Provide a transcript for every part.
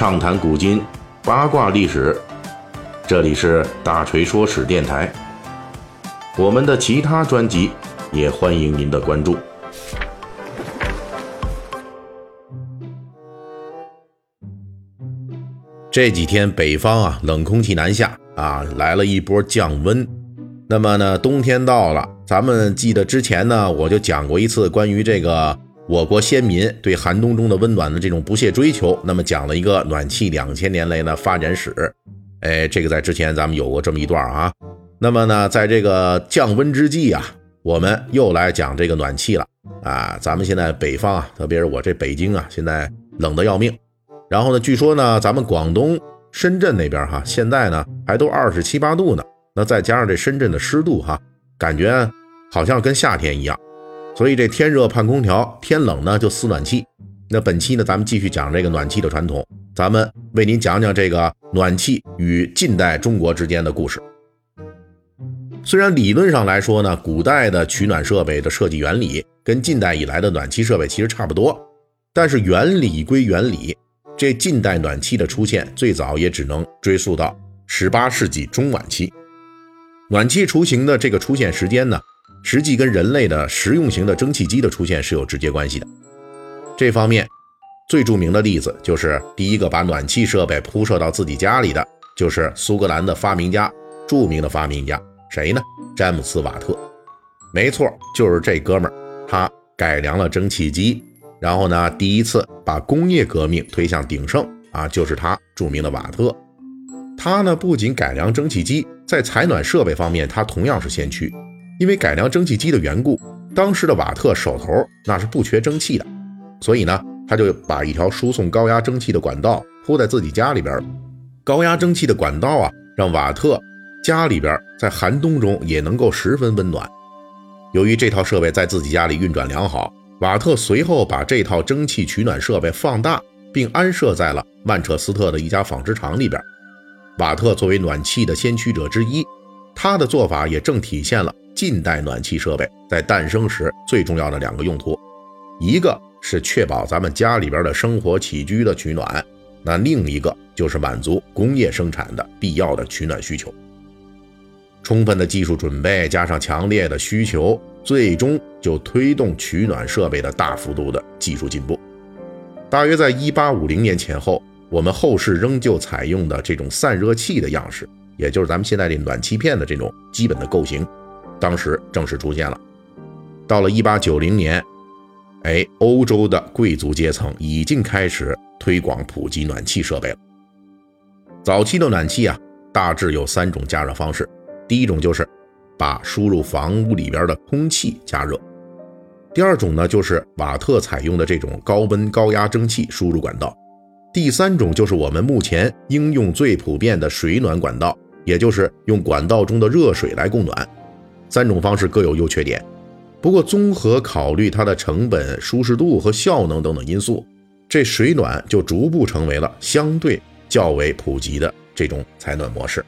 畅谈古今，八卦历史。这里是大锤说史电台。我们的其他专辑也欢迎您的关注。这几天北方啊，冷空气南下啊，来了一波降温。那么呢，冬天到了，咱们记得之前呢，我就讲过一次关于这个我国先民对寒冬中的温暖的这种不懈追求。那么讲了一个暖气两千年来的发展史。哎，这个在之前咱们有过这么一段啊。那么呢，在这个降温之际啊，我们又来讲这个暖气了啊。咱们现在北方啊，特别是我这北京啊，现在冷得要命。然后呢，据说呢，咱们广东深圳那边哈，现在呢还都二十七八度呢。那再加上这深圳的湿度哈，感觉好像跟夏天一样。所以这天热盼空调，天冷呢就撕暖气。那本期呢，咱们继续讲这个暖气的传统，咱们为您讲讲这个暖气与近代中国之间的故事。虽然理论上来说呢，古代的取暖设备的设计原理跟近代以来的暖气设备其实差不多，但是原理归原理，这近代暖气的出现最早也只能追溯到十八世纪中晚期。暖气雏形的这个出现时间呢，实际跟人类的实用型的蒸汽机的出现是有直接关系的。这方面最著名的例子就是第一个把暖气设备铺设到自己家里的，就是苏格兰的发明家，著名的发明家。谁呢？詹姆斯·瓦特，没错，就是这哥们儿。他改良了蒸汽机，然后呢，第一次把工业革命推向鼎盛啊，就是他著名的瓦特。他呢，不仅改良蒸汽机，在采暖设备方面，他同样是先驱。因为改良蒸汽机的缘故，当时的瓦特手头那是不缺蒸汽的，所以呢，他就把一条输送高压蒸汽的管道铺在自己家里边。高压蒸汽的管道啊，让瓦特。家里边在寒冬中也能够十分温暖。由于这套设备在自己家里运转良好，瓦特随后把这套蒸汽取暖设备放大，并安设在了曼彻斯特的一家纺织厂里边。瓦特作为暖气的先驱者之一，他的做法也正体现了近代暖气设备在诞生时最重要的两个用途：一个是确保咱们家里边的生活起居的取暖，那另一个就是满足工业生产的必要的取暖需求。充分的技术准备加上强烈的需求，最终就推动取暖设备的大幅度的技术进步。大约在1850年前后，我们后世仍旧采用的这种散热器的样式，也就是咱们现在这暖气片的这种基本的构型，当时正式出现了。到了1890年，哎，欧洲的贵族阶层已经开始推广普及暖气设备了。早期的暖气啊，大致有三种加热方式。第一种就是把输入房屋里边的空气加热，第二种呢就是瓦特采用的这种高温高压蒸汽输入管道，第三种就是我们目前应用最普遍的水暖管道，也就是用管道中的热水来供暖。三种方式各有优缺点，不过综合考虑它的成本、舒适度和效能等等因素，这水暖就逐步成为了相对较为普及的这种采暖模式。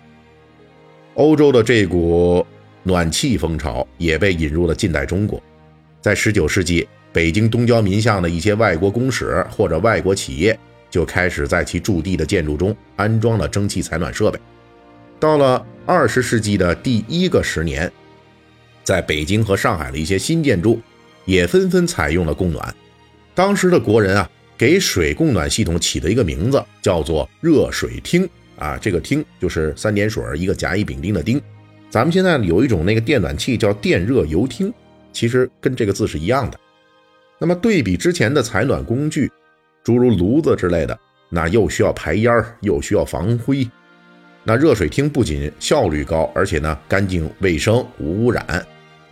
欧洲的这股暖气风潮也被引入了近代中国。在19世纪，北京东郊民巷的一些外国公使或者外国企业就开始在其驻地的建筑中安装了蒸汽采暖设备。到了20世纪的第一个十年，在北京和上海的一些新建筑也纷纷采用了供暖。当时的国人啊，给水供暖系统起的一个名字叫做热水厅。啊，这个厅就是三点水一个甲乙丙丁的丁。咱们现在有一种那个电暖器叫电热油汀，其实跟这个字是一样的。那么对比之前的采暖工具，诸如炉子之类的，那又需要排烟儿，又需要防灰。那热水厅不仅效率高，而且呢干净卫生无污染。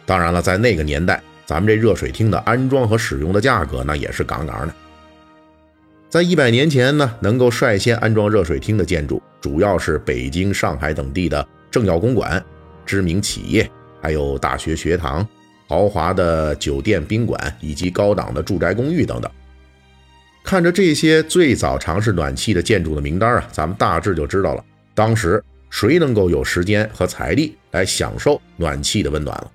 当然了，在那个年代，咱们这热水厅的安装和使用的价格那也是杠杠的。在一百年前呢，能够率先安装热水厅的建筑，主要是北京、上海等地的政要公馆、知名企业，还有大学学堂、豪华的酒店宾馆以及高档的住宅公寓等等。看着这些最早尝试暖气的建筑的名单啊，咱们大致就知道了，当时谁能够有时间和财力来享受暖气的温暖了。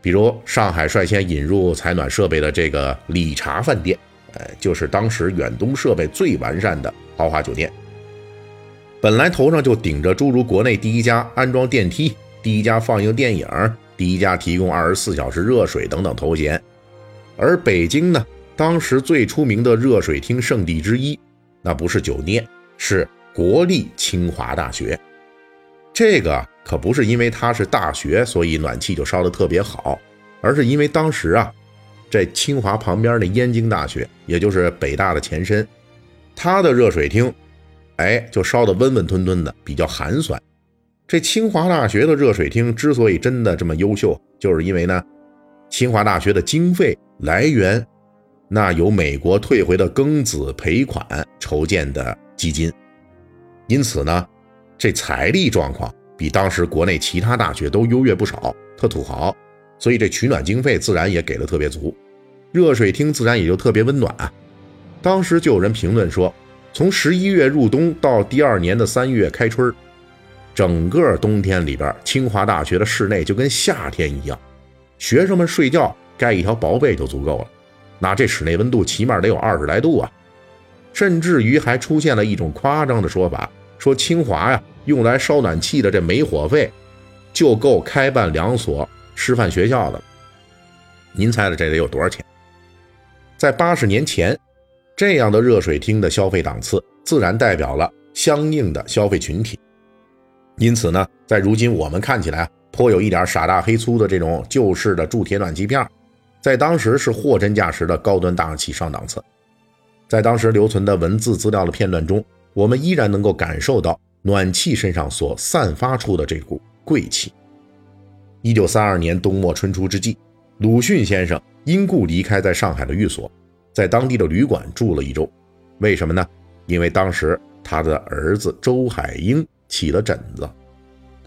比如上海率先引入采暖设备的这个理查饭店。呃，就是当时远东设备最完善的豪华酒店。本来头上就顶着诸如国内第一家安装电梯、第一家放映电影、第一家提供二十四小时热水等等头衔，而北京呢，当时最出名的热水厅圣地之一，那不是酒店，是国立清华大学。这个可不是因为它是大学，所以暖气就烧得特别好，而是因为当时啊，在清华旁边的燕京大学，也就是北大的前身，它的热水厅。哎，就烧得温温吞吞的，比较寒酸。这清华大学的热水厅之所以真的这么优秀，就是因为呢，清华大学的经费来源，那有美国退回的庚子赔款筹建的基金，因此呢，这财力状况比当时国内其他大学都优越不少，特土豪，所以这取暖经费自然也给的特别足，热水厅自然也就特别温暖。当时就有人评论说。从十一月入冬到第二年的三月开春整个冬天里边，清华大学的室内就跟夏天一样，学生们睡觉盖一条薄被就足够了。那这室内温度起码得有二十来度啊！甚至于还出现了一种夸张的说法，说清华呀用来烧暖气的这煤火费，就够开办两所师范学校的。您猜猜这得有多少钱？在八十年前。这样的热水厅的消费档次，自然代表了相应的消费群体。因此呢，在如今我们看起来颇有一点傻大黑粗的这种旧式的铸铁暖气片，在当时是货真价实的高端大气上档次。在当时留存的文字资料的片段中，我们依然能够感受到暖气身上所散发出的这股贵气。一九三二年冬末春初之际，鲁迅先生因故离开在上海的寓所。在当地的旅馆住了一周，为什么呢？因为当时他的儿子周海婴起了疹子，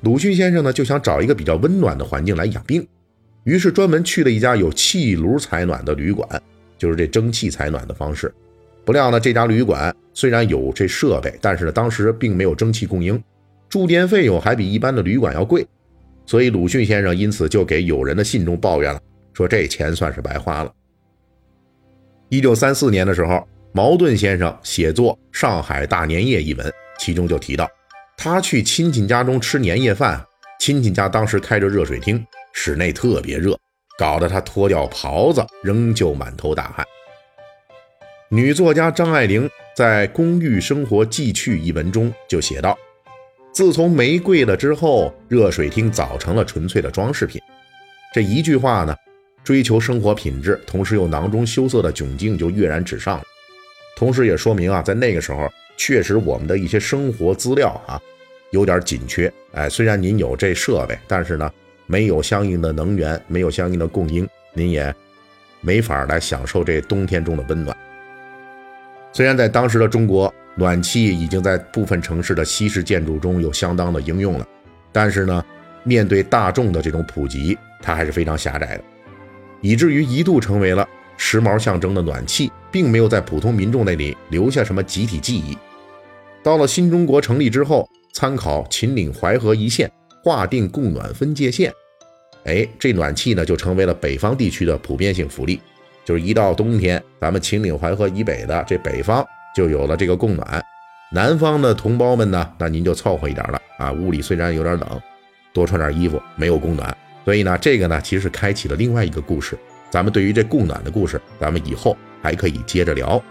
鲁迅先生呢就想找一个比较温暖的环境来养病，于是专门去了一家有气炉采暖的旅馆，就是这蒸汽采暖的方式。不料呢，这家旅馆虽然有这设备，但是呢，当时并没有蒸汽供应，住店费用还比一般的旅馆要贵，所以鲁迅先生因此就给友人的信中抱怨了，说这钱算是白花了。一九三四年的时候，茅盾先生写作《上海大年夜》一文，其中就提到，他去亲戚家中吃年夜饭，亲戚家当时开着热水厅，室内特别热，搞得他脱掉袍子，仍旧满头大汗。女作家张爱玲在《公寓生活记趣》一文中就写道：“自从玫瑰了之后，热水厅早成了纯粹的装饰品。”这一句话呢？追求生活品质，同时又囊中羞涩的窘境就跃然纸上了。同时也说明啊，在那个时候，确实我们的一些生活资料啊，有点紧缺。哎，虽然您有这设备，但是呢，没有相应的能源，没有相应的供应，您也没法来享受这冬天中的温暖。虽然在当时的中国，暖气已经在部分城市的西式建筑中有相当的应用了，但是呢，面对大众的这种普及，它还是非常狭窄的。以至于一度成为了时髦象征的暖气，并没有在普通民众那里留下什么集体记忆。到了新中国成立之后，参考秦岭淮河一线划定供暖分界线，哎，这暖气呢就成为了北方地区的普遍性福利。就是一到冬天，咱们秦岭淮河以北的这北方就有了这个供暖，南方的同胞们呢，那您就凑合一点了啊，屋里虽然有点冷，多穿点衣服，没有供暖。所以呢，这个呢，其实开启了另外一个故事。咱们对于这供暖的故事，咱们以后还可以接着聊。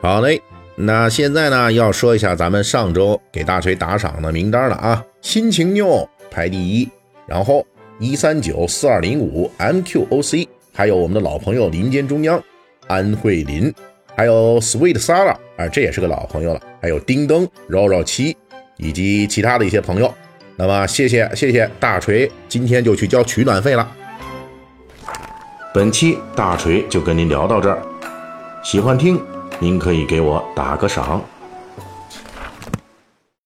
好嘞，那现在呢，要说一下咱们上周给大锤打赏的名单了啊。心情妞排第一，然后一三九四二零五 MQOC，还有我们的老朋友林间中央安慧林，还有 Sweet Sara，啊，这也是个老朋友了。还有叮咚绕绕七，以及其他的一些朋友。那么，谢谢谢谢大锤，今天就去交取暖费了。本期大锤就跟您聊到这儿，喜欢听您可以给我打个赏。